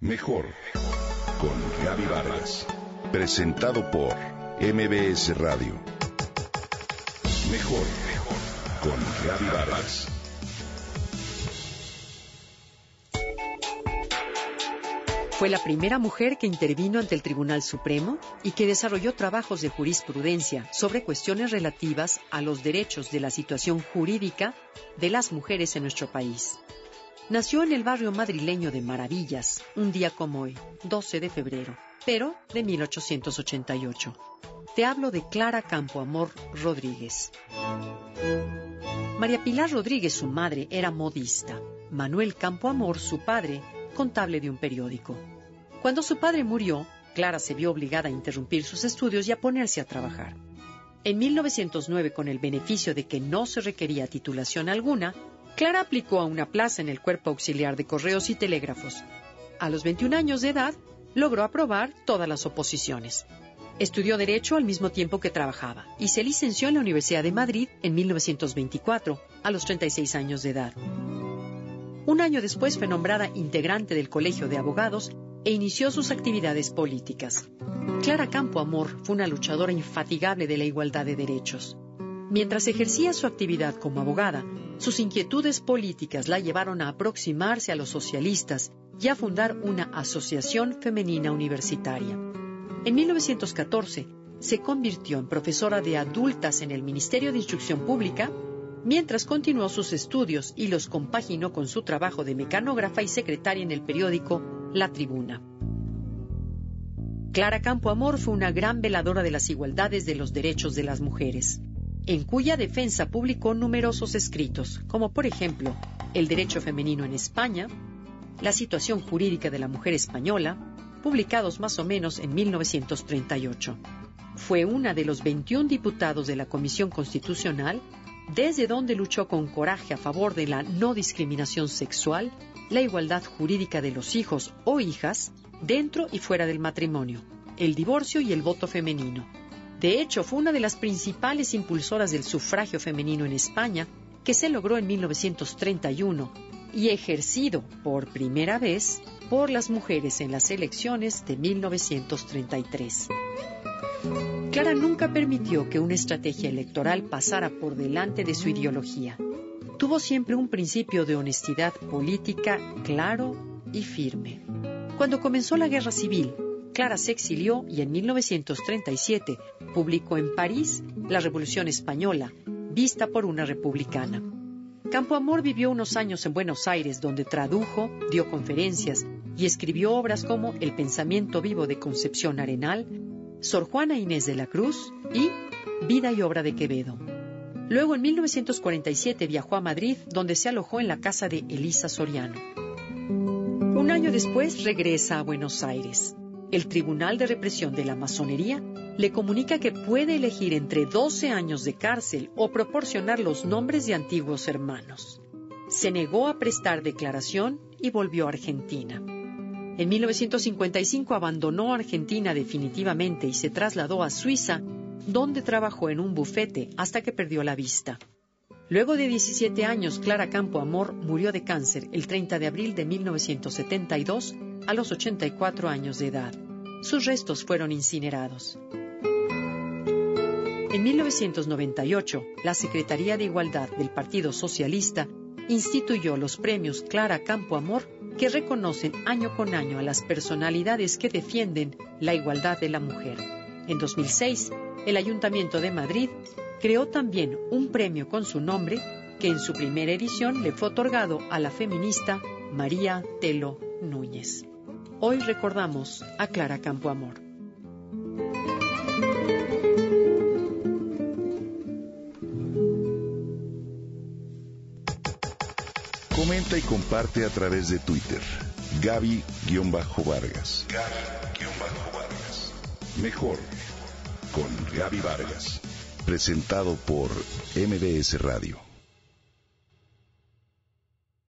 Mejor con Gaby Vargas. Presentado por MBS Radio. Mejor con Gaby Vargas. Fue la primera mujer que intervino ante el Tribunal Supremo y que desarrolló trabajos de jurisprudencia sobre cuestiones relativas a los derechos de la situación jurídica de las mujeres en nuestro país. Nació en el barrio madrileño de Maravillas, un día como hoy, 12 de febrero, pero de 1888. Te hablo de Clara Campoamor Rodríguez. María Pilar Rodríguez, su madre, era modista. Manuel Campoamor, su padre, contable de un periódico. Cuando su padre murió, Clara se vio obligada a interrumpir sus estudios y a ponerse a trabajar. En 1909, con el beneficio de que no se requería titulación alguna, Clara aplicó a una plaza en el Cuerpo Auxiliar de Correos y Telégrafos. A los 21 años de edad, logró aprobar todas las oposiciones. Estudió Derecho al mismo tiempo que trabajaba y se licenció en la Universidad de Madrid en 1924, a los 36 años de edad. Un año después fue nombrada integrante del Colegio de Abogados e inició sus actividades políticas. Clara Campo Amor fue una luchadora infatigable de la igualdad de derechos. Mientras ejercía su actividad como abogada, sus inquietudes políticas la llevaron a aproximarse a los socialistas y a fundar una asociación femenina universitaria. En 1914 se convirtió en profesora de adultas en el Ministerio de Instrucción Pública, mientras continuó sus estudios y los compaginó con su trabajo de mecanógrafa y secretaria en el periódico La Tribuna. Clara Campo Amor fue una gran veladora de las igualdades de los derechos de las mujeres en cuya defensa publicó numerosos escritos, como por ejemplo El derecho femenino en España, La situación jurídica de la mujer española, publicados más o menos en 1938. Fue una de los 21 diputados de la Comisión Constitucional, desde donde luchó con coraje a favor de la no discriminación sexual, la igualdad jurídica de los hijos o hijas, dentro y fuera del matrimonio, el divorcio y el voto femenino de hecho, fue una de las principales impulsoras del sufragio femenino en España, que se logró en 1931 y ejercido por primera vez por las mujeres en las elecciones de 1933. Clara nunca permitió que una estrategia electoral pasara por delante de su ideología. Tuvo siempre un principio de honestidad política claro y firme. Cuando comenzó la guerra civil, Clara se exilió y en 1937 publicó en París La Revolución Española, vista por una republicana. Campo Amor vivió unos años en Buenos Aires, donde tradujo, dio conferencias y escribió obras como El pensamiento vivo de Concepción Arenal, Sor Juana Inés de la Cruz y Vida y obra de Quevedo. Luego, en 1947, viajó a Madrid, donde se alojó en la casa de Elisa Soriano. Un año después regresa a Buenos Aires el Tribunal de Represión de la Masonería le comunica que puede elegir entre 12 años de cárcel o proporcionar los nombres de antiguos hermanos. Se negó a prestar declaración y volvió a Argentina. En 1955 abandonó Argentina definitivamente y se trasladó a Suiza, donde trabajó en un bufete hasta que perdió la vista. Luego de 17 años, Clara Campo Amor murió de cáncer el 30 de abril de 1972 a los 84 años de edad. Sus restos fueron incinerados. En 1998, la Secretaría de Igualdad del Partido Socialista instituyó los premios Clara Campo Amor que reconocen año con año a las personalidades que defienden la igualdad de la mujer. En 2006, el Ayuntamiento de Madrid creó también un premio con su nombre que en su primera edición le fue otorgado a la feminista María Telo Núñez. Hoy recordamos a Clara Campoamor. Comenta y comparte a través de Twitter. Gaby-Vargas. Gaby-Vargas. Mejor con Gaby Vargas. Presentado por MBS Radio.